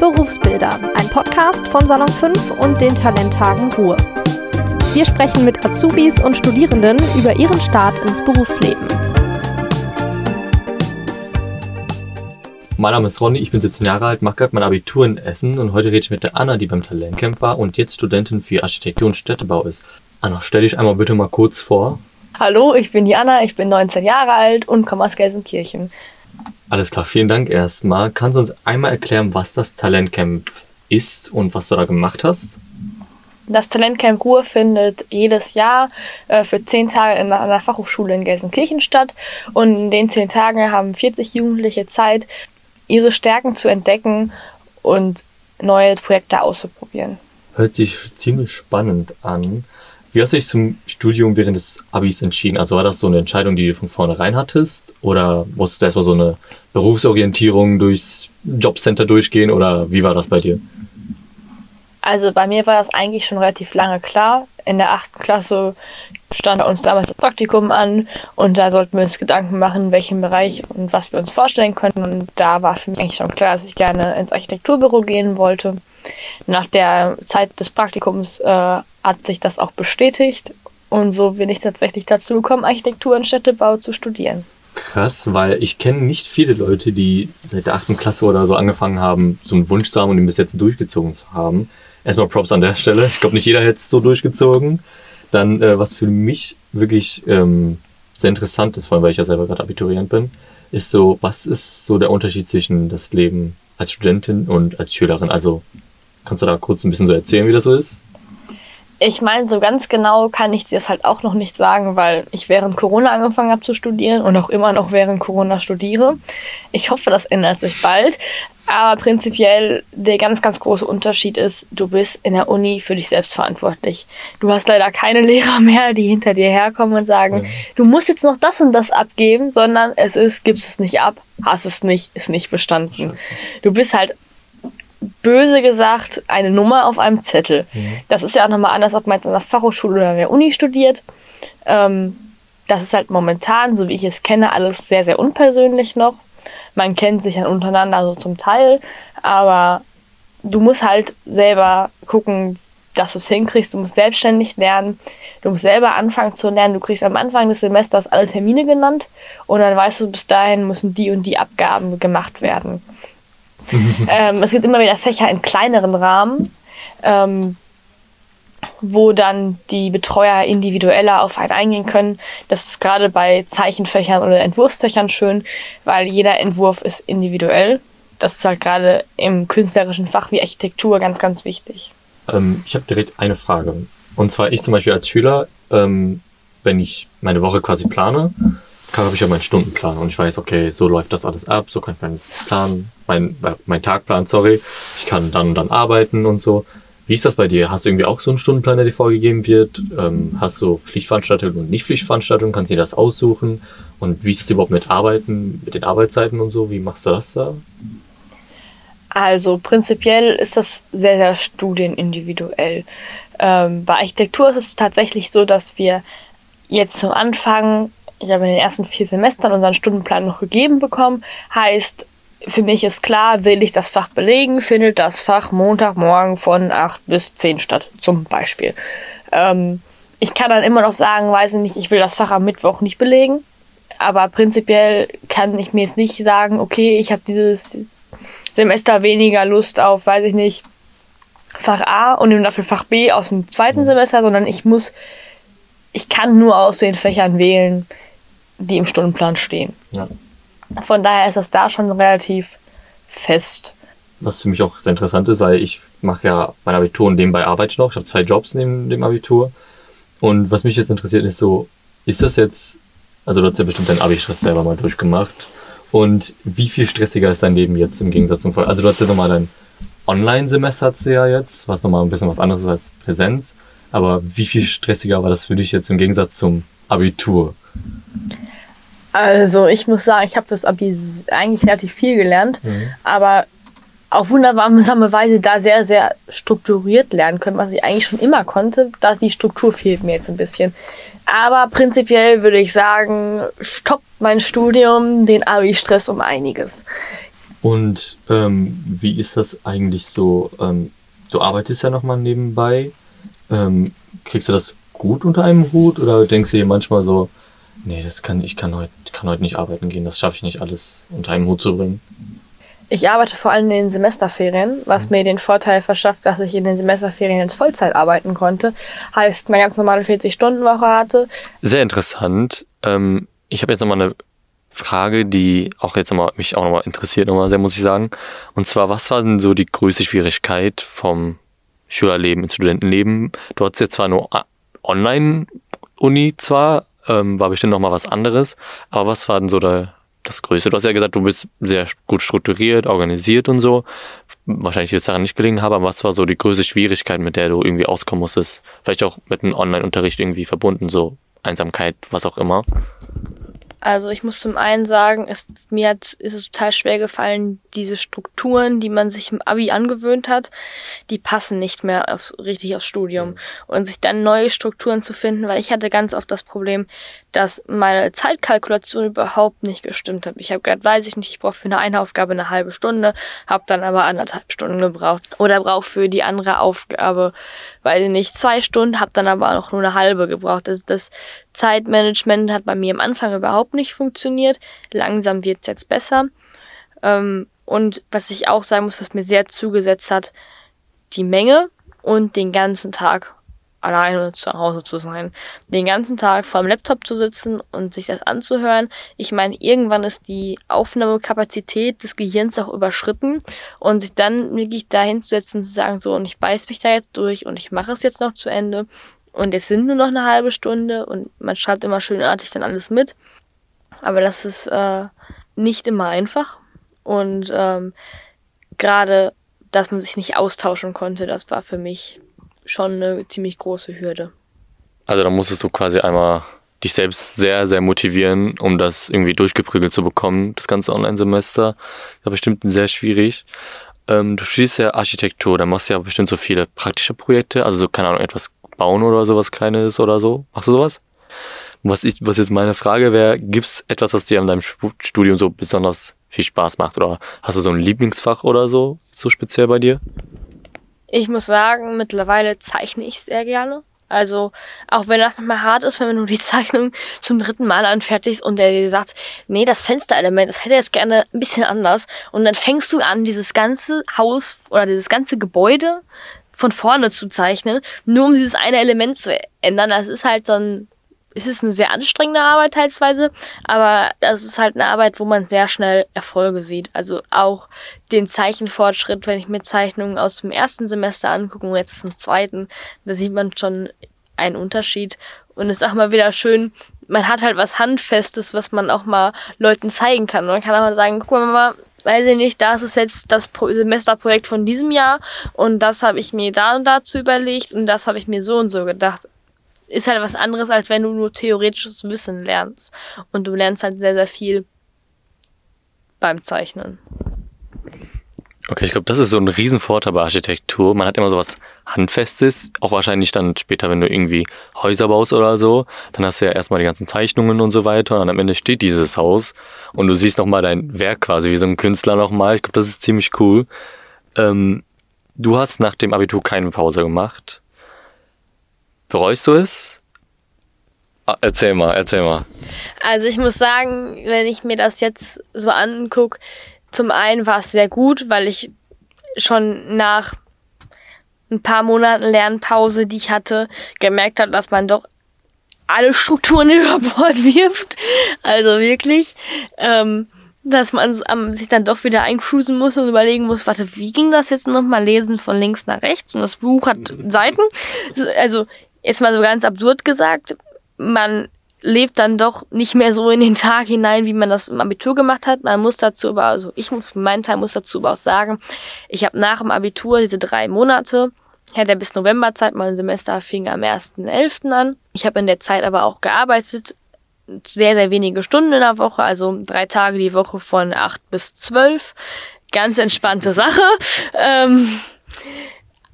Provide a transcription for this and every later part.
Berufsbilder, ein Podcast von Salon 5 und den Talenttagen Ruhr. Wir sprechen mit Azubis und Studierenden über ihren Start ins Berufsleben. Mein Name ist Ronny, ich bin 17 Jahre alt, mache gerade mein Abitur in Essen und heute rede ich mit der Anna, die beim Talentcamp war und jetzt Studentin für Architektur und Städtebau ist. Anna, stell dich einmal bitte mal kurz vor. Hallo, ich bin die Anna, ich bin 19 Jahre alt und komme aus Gelsenkirchen. Alles klar, vielen Dank erstmal. Kannst du uns einmal erklären, was das Talentcamp ist und was du da gemacht hast? Das Talentcamp Ruhr findet jedes Jahr äh, für zehn Tage in einer Fachhochschule in Gelsenkirchen statt. Und in den zehn Tagen haben 40 Jugendliche Zeit, ihre Stärken zu entdecken und neue Projekte auszuprobieren. Hört sich ziemlich spannend an. Wie hast du dich zum Studium während des Abis entschieden? Also war das so eine Entscheidung, die du von vornherein hattest? Oder musstest du erstmal so eine Berufsorientierung durchs Jobcenter durchgehen? Oder wie war das bei dir? Also bei mir war das eigentlich schon relativ lange klar. In der achten Klasse stand bei uns damals das Praktikum an und da sollten wir uns Gedanken machen, in welchem Bereich und was wir uns vorstellen könnten. Und da war für mich eigentlich schon klar, dass ich gerne ins Architekturbüro gehen wollte. Nach der Zeit des Praktikums äh, hat sich das auch bestätigt und so bin ich tatsächlich dazu gekommen, Architektur und Städtebau zu studieren. Krass, weil ich kenne nicht viele Leute, die seit der achten Klasse oder so angefangen haben, so einen Wunsch zu haben und ihn bis jetzt durchgezogen zu haben. Erstmal Props an der Stelle. Ich glaube, nicht jeder hätte es so durchgezogen. Dann, äh, was für mich wirklich ähm, sehr interessant ist, vor allem weil ich ja selber gerade Abiturient bin, ist so, was ist so der Unterschied zwischen das Leben als Studentin und als Schülerin? Also, kannst du da kurz ein bisschen so erzählen, wie das so ist? Ich meine, so ganz genau kann ich dir das halt auch noch nicht sagen, weil ich während Corona angefangen habe zu studieren und auch immer noch während Corona studiere. Ich hoffe, das ändert sich bald. Aber prinzipiell der ganz, ganz große Unterschied ist, du bist in der Uni für dich selbst verantwortlich. Du hast leider keine Lehrer mehr, die hinter dir herkommen und sagen, ja. du musst jetzt noch das und das abgeben, sondern es ist, gibst es nicht ab, hast es nicht, ist nicht bestanden. Scheiße. Du bist halt böse gesagt eine Nummer auf einem Zettel. Mhm. Das ist ja auch nochmal anders, ob man jetzt an der Fachhochschule oder an der Uni studiert. Ähm, das ist halt momentan, so wie ich es kenne, alles sehr, sehr unpersönlich noch. Man kennt sich dann untereinander so zum Teil, aber du musst halt selber gucken, dass du es hinkriegst. Du musst selbstständig lernen. Du musst selber anfangen zu lernen. Du kriegst am Anfang des Semesters alle Termine genannt und dann weißt du, bis dahin müssen die und die Abgaben gemacht werden. ähm, es gibt immer wieder Fächer in kleineren Rahmen, ähm, wo dann die Betreuer individueller auf einen eingehen können. Das ist gerade bei Zeichenfächern oder Entwurfsfächern schön, weil jeder Entwurf ist individuell. Das ist halt gerade im künstlerischen Fach wie Architektur ganz, ganz wichtig. Ähm, ich habe direkt eine Frage. Und zwar ich zum Beispiel als Schüler, ähm, wenn ich meine Woche quasi plane, habe ich ja meinen Stundenplan und ich weiß, okay, so läuft das alles ab, so kann ich meinen Plan, mein, mein Tagplan, sorry, ich kann dann und dann arbeiten und so. Wie ist das bei dir? Hast du irgendwie auch so einen Stundenplan, der dir vorgegeben wird? Ähm, hast du Pflichtveranstaltungen und Nicht-Pflichtveranstaltungen? Kannst du dir das aussuchen? Und wie ist es überhaupt mit Arbeiten, mit den Arbeitszeiten und so? Wie machst du das da? Also prinzipiell ist das sehr, sehr studienindividuell. Ähm, bei Architektur ist es tatsächlich so, dass wir jetzt zum Anfang ich habe in den ersten vier Semestern unseren Stundenplan noch gegeben bekommen. Heißt, für mich ist klar, will ich das Fach belegen, findet das Fach Montagmorgen von 8 bis 10 statt, zum Beispiel. Ähm, ich kann dann immer noch sagen, weiß ich nicht, ich will das Fach am Mittwoch nicht belegen. Aber prinzipiell kann ich mir jetzt nicht sagen, okay, ich habe dieses Semester weniger Lust auf, weiß ich nicht, Fach A und nehme dafür Fach B aus dem zweiten Semester, sondern ich muss, ich kann nur aus den Fächern wählen, die im Stundenplan stehen. Ja. Von daher ist das da schon relativ fest. Was für mich auch sehr interessant ist, weil ich mache ja mein Abitur und nebenbei arbeite ich noch. Ich habe zwei Jobs neben dem Abitur. Und was mich jetzt interessiert ist so, ist das jetzt, also du hast ja bestimmt deinen Abi-Stress selber mal durchgemacht. Und wie viel stressiger ist dein Leben jetzt im Gegensatz zum Vorher? Also du hast ja nochmal dein Online-Semester hast du ja jetzt, was nochmal ein bisschen was anderes ist als Präsenz. Aber wie viel stressiger war das für dich jetzt im Gegensatz zum Abitur? Also ich muss sagen, ich habe fürs Abi eigentlich relativ viel gelernt, mhm. aber auf wundersame Weise da sehr, sehr strukturiert lernen können, was ich eigentlich schon immer konnte. Da die Struktur fehlt mir jetzt ein bisschen. Aber prinzipiell würde ich sagen, stoppt mein Studium den Abi-Stress um einiges. Und ähm, wie ist das eigentlich so? Ähm, du arbeitest ja nochmal nebenbei. Ähm, kriegst du das gut unter einem Hut oder denkst du dir manchmal so, nee, das kann ich kann heute kann heute nicht arbeiten gehen, das schaffe ich nicht alles unter einem Hut zu bringen? Ich arbeite vor allem in den Semesterferien, was mhm. mir den Vorteil verschafft, dass ich in den Semesterferien in Vollzeit arbeiten konnte. Heißt, eine ganz normale 40-Stunden-Woche hatte. Sehr interessant. Ähm, ich habe jetzt nochmal eine Frage, die auch jetzt nochmal, mich auch nochmal interessiert, nochmal sehr, muss ich sagen. Und zwar, was war denn so die größte Schwierigkeit vom Schülerleben, Studentenleben? Du hattest jetzt zwar nur Online-Uni zwar, ähm, war bestimmt nochmal was anderes, aber was war denn so der, das Größte? Du hast ja gesagt, du bist sehr gut strukturiert, organisiert und so. Wahrscheinlich wird es daran nicht gelingen haben, aber was war so die größte Schwierigkeit, mit der du irgendwie auskommen musstest? Vielleicht auch mit einem Online-Unterricht irgendwie verbunden, so Einsamkeit, was auch immer. Also ich muss zum einen sagen, es, mir hat, ist es total schwer gefallen, diese Strukturen, die man sich im Abi angewöhnt hat, die passen nicht mehr aufs, richtig aufs Studium. Und sich dann neue Strukturen zu finden, weil ich hatte ganz oft das Problem, dass meine Zeitkalkulation überhaupt nicht gestimmt hat. Ich habe gerade, weiß ich nicht, ich brauche für eine eine Aufgabe eine halbe Stunde, habe dann aber anderthalb Stunden gebraucht. Oder brauche für die andere Aufgabe, weil ich nicht, zwei Stunden, habe dann aber auch nur eine halbe gebraucht. Also das Zeitmanagement hat bei mir am Anfang überhaupt nicht funktioniert. Langsam wird es jetzt besser. Ähm, und was ich auch sagen muss, was mir sehr zugesetzt hat, die Menge und den ganzen Tag alleine zu Hause zu sein. Den ganzen Tag vor dem Laptop zu sitzen und sich das anzuhören. Ich meine, irgendwann ist die Aufnahmekapazität des Gehirns auch überschritten und sich dann wirklich dahin zu setzen und zu sagen, so, und ich beiß mich da jetzt durch und ich mache es jetzt noch zu Ende und es sind nur noch eine halbe Stunde und man schreibt immer schönartig dann alles mit. Aber das ist äh, nicht immer einfach und ähm, gerade, dass man sich nicht austauschen konnte, das war für mich schon eine ziemlich große Hürde. Also da musstest du quasi einmal dich selbst sehr, sehr motivieren, um das irgendwie durchgeprügelt zu bekommen, das ganze Online-Semester. War bestimmt sehr schwierig. Ähm, du studierst ja Architektur, da machst du ja bestimmt so viele praktische Projekte, also so, keine Ahnung, etwas bauen oder sowas Kleines oder so. Machst du sowas? Was, ich, was jetzt meine Frage wäre, gibt es etwas, was dir an deinem Studium so besonders viel Spaß macht? Oder hast du so ein Lieblingsfach oder so, so speziell bei dir? Ich muss sagen, mittlerweile zeichne ich sehr gerne. Also, auch wenn das manchmal hart ist, wenn du die Zeichnung zum dritten Mal anfertigst und der dir sagt, nee, das Fensterelement, das hätte jetzt gerne ein bisschen anders. Und dann fängst du an, dieses ganze Haus oder dieses ganze Gebäude von vorne zu zeichnen, nur um dieses eine Element zu ändern. Das ist halt so ein es ist eine sehr anstrengende Arbeit teilweise, aber das ist halt eine Arbeit, wo man sehr schnell Erfolge sieht. Also auch den Zeichenfortschritt, wenn ich mir Zeichnungen aus dem ersten Semester angucke und jetzt im zweiten, da sieht man schon einen Unterschied. Und es ist auch mal wieder schön, man hat halt was Handfestes, was man auch mal Leuten zeigen kann. Und man kann auch mal sagen, guck mal, weiß ich nicht, das ist jetzt das Semesterprojekt von diesem Jahr und das habe ich mir da und dazu überlegt und das habe ich mir so und so gedacht ist halt was anderes, als wenn du nur theoretisches Wissen lernst. Und du lernst halt sehr, sehr viel beim Zeichnen. Okay, ich glaube, das ist so ein Riesenvorteil bei Architektur. Man hat immer so was Handfestes, auch wahrscheinlich dann später, wenn du irgendwie Häuser baust oder so, dann hast du ja erstmal die ganzen Zeichnungen und so weiter und am Ende steht dieses Haus und du siehst nochmal dein Werk quasi wie so ein Künstler nochmal. Ich glaube, das ist ziemlich cool. Ähm, du hast nach dem Abitur keine Pause gemacht. Bereust du es? Ah, erzähl mal, erzähl mal. Also ich muss sagen, wenn ich mir das jetzt so angucke, zum einen war es sehr gut, weil ich schon nach ein paar Monaten Lernpause, die ich hatte, gemerkt habe, dass man doch alle Strukturen über Bord wirft. Also wirklich. Ähm, dass man sich dann doch wieder eincruisen muss und überlegen muss, warte, wie ging das jetzt nochmal lesen von links nach rechts? Und das Buch hat Seiten. Also jetzt mal so ganz absurd gesagt, man lebt dann doch nicht mehr so in den Tag hinein, wie man das im Abitur gemacht hat. Man muss dazu aber, also ich muss, meinen Teil muss dazu aber auch sagen, ich habe nach dem Abitur diese drei Monate, ich hatte bis November Zeit, mein Semester fing am 1.11. an. Ich habe in der Zeit aber auch gearbeitet, sehr, sehr wenige Stunden in der Woche, also drei Tage die Woche von acht bis zwölf. Ganz entspannte Sache. Ähm,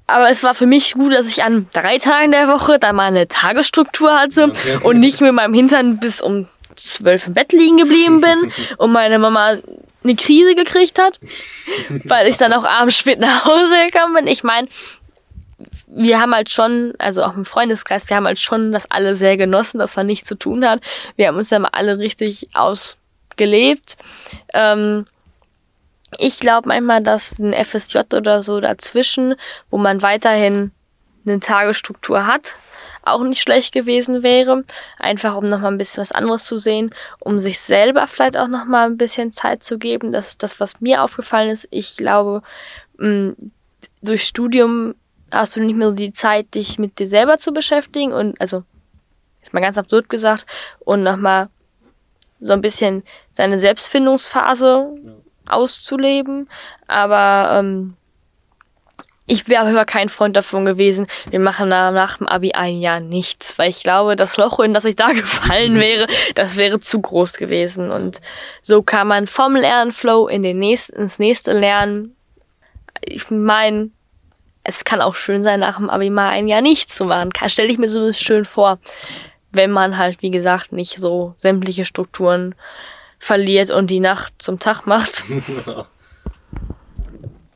aber es war für mich gut, dass ich an drei Tagen der Woche dann mal eine Tagesstruktur hatte okay. und nicht mit meinem Hintern bis um zwölf im Bett liegen geblieben bin und meine Mama eine Krise gekriegt hat, weil ich dann auch abends spät nach Hause gekommen bin. Ich meine, wir haben halt schon, also auch im Freundeskreis, wir haben halt schon das alle sehr genossen, dass man nichts zu tun hat. Wir haben uns ja mal alle richtig ausgelebt. Ähm, ich glaube manchmal, dass ein FSJ oder so dazwischen, wo man weiterhin eine Tagesstruktur hat, auch nicht schlecht gewesen wäre. Einfach um nochmal ein bisschen was anderes zu sehen, um sich selber vielleicht auch nochmal ein bisschen Zeit zu geben. Das ist das, was mir aufgefallen ist. Ich glaube, durch Studium hast du nicht mehr so die Zeit, dich mit dir selber zu beschäftigen und also ist mal ganz absurd gesagt und nochmal so ein bisschen seine Selbstfindungsphase ja. Auszuleben. Aber ähm, ich wäre aber kein Freund davon gewesen, wir machen nach, nach dem Abi ein Jahr nichts, weil ich glaube, das Loch, in das ich da gefallen wäre, das wäre zu groß gewesen. Und so kann man vom Lernflow in den nächsten, ins nächste lernen. Ich meine, es kann auch schön sein, nach dem Abi mal ein Jahr nichts zu machen. Stelle ich mir so schön vor, wenn man halt, wie gesagt, nicht so sämtliche Strukturen verliert und die Nacht zum Tag macht.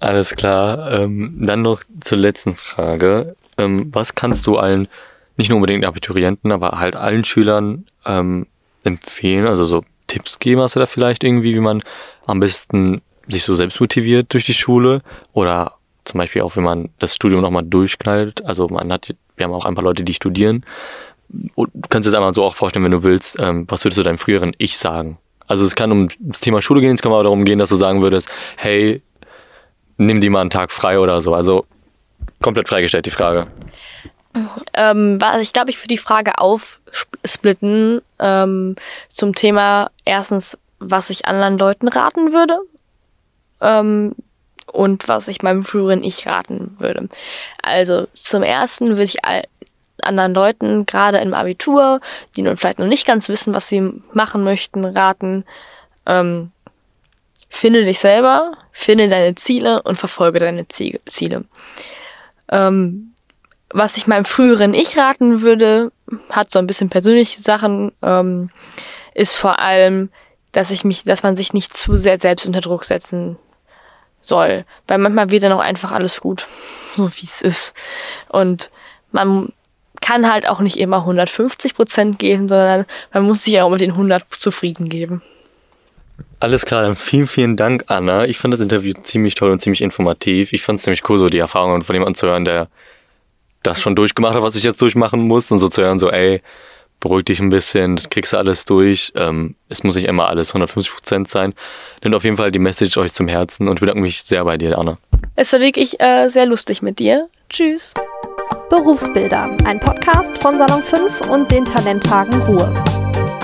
Alles klar. Ähm, dann noch zur letzten Frage. Ähm, was kannst du allen, nicht nur unbedingt Abiturienten, aber halt allen Schülern ähm, empfehlen? Also so Tipps geben hast du da vielleicht irgendwie, wie man am besten sich so selbst motiviert durch die Schule oder zum Beispiel auch, wenn man das Studium nochmal durchknallt. Also man hat, wir haben auch ein paar Leute, die studieren. Und du kannst dir das einmal so auch vorstellen, wenn du willst, ähm, was würdest du deinem früheren Ich sagen? Also es kann um das Thema Schule gehen, es kann aber darum gehen, dass du sagen würdest, hey, nimm die mal einen Tag frei oder so. Also komplett freigestellt die Frage. Ähm, ich glaube, ich würde die Frage aufsplitten ähm, zum Thema erstens, was ich anderen Leuten raten würde ähm, und was ich meinem früheren Ich raten würde. Also zum ersten würde ich anderen Leuten, gerade im Abitur, die nun vielleicht noch nicht ganz wissen, was sie machen möchten, raten, ähm, finde dich selber, finde deine Ziele und verfolge deine Ziele. Ähm, was ich meinem früheren Ich raten würde, hat so ein bisschen persönliche Sachen, ähm, ist vor allem, dass ich mich, dass man sich nicht zu sehr selbst unter Druck setzen soll. Weil manchmal wird dann auch einfach alles gut, so wie es ist. Und man kann halt auch nicht immer 150 Prozent geben, sondern man muss sich auch mit den 100 zufrieden geben. Alles klar, dann vielen, vielen Dank, Anna. Ich fand das Interview ziemlich toll und ziemlich informativ. Ich fand es ziemlich cool, so die Erfahrungen von jemandem zu hören, der das schon durchgemacht hat, was ich jetzt durchmachen muss und so zu hören, so ey, beruhig dich ein bisschen, kriegst du alles durch. Ähm, es muss nicht immer alles 150 Prozent sein. Nimmt auf jeden Fall die Message euch zum Herzen und bedanke mich sehr bei dir, Anna. Es war wirklich äh, sehr lustig mit dir. Tschüss. Berufsbilder, ein Podcast von Salon 5 und den Talenttagen Ruhe.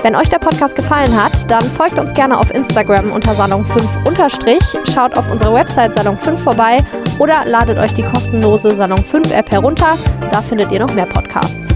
Wenn euch der Podcast gefallen hat, dann folgt uns gerne auf Instagram unter Salon5 unterstrich, schaut auf unserer Website Salon5 vorbei oder ladet euch die kostenlose Salon 5 App herunter. Da findet ihr noch mehr Podcasts.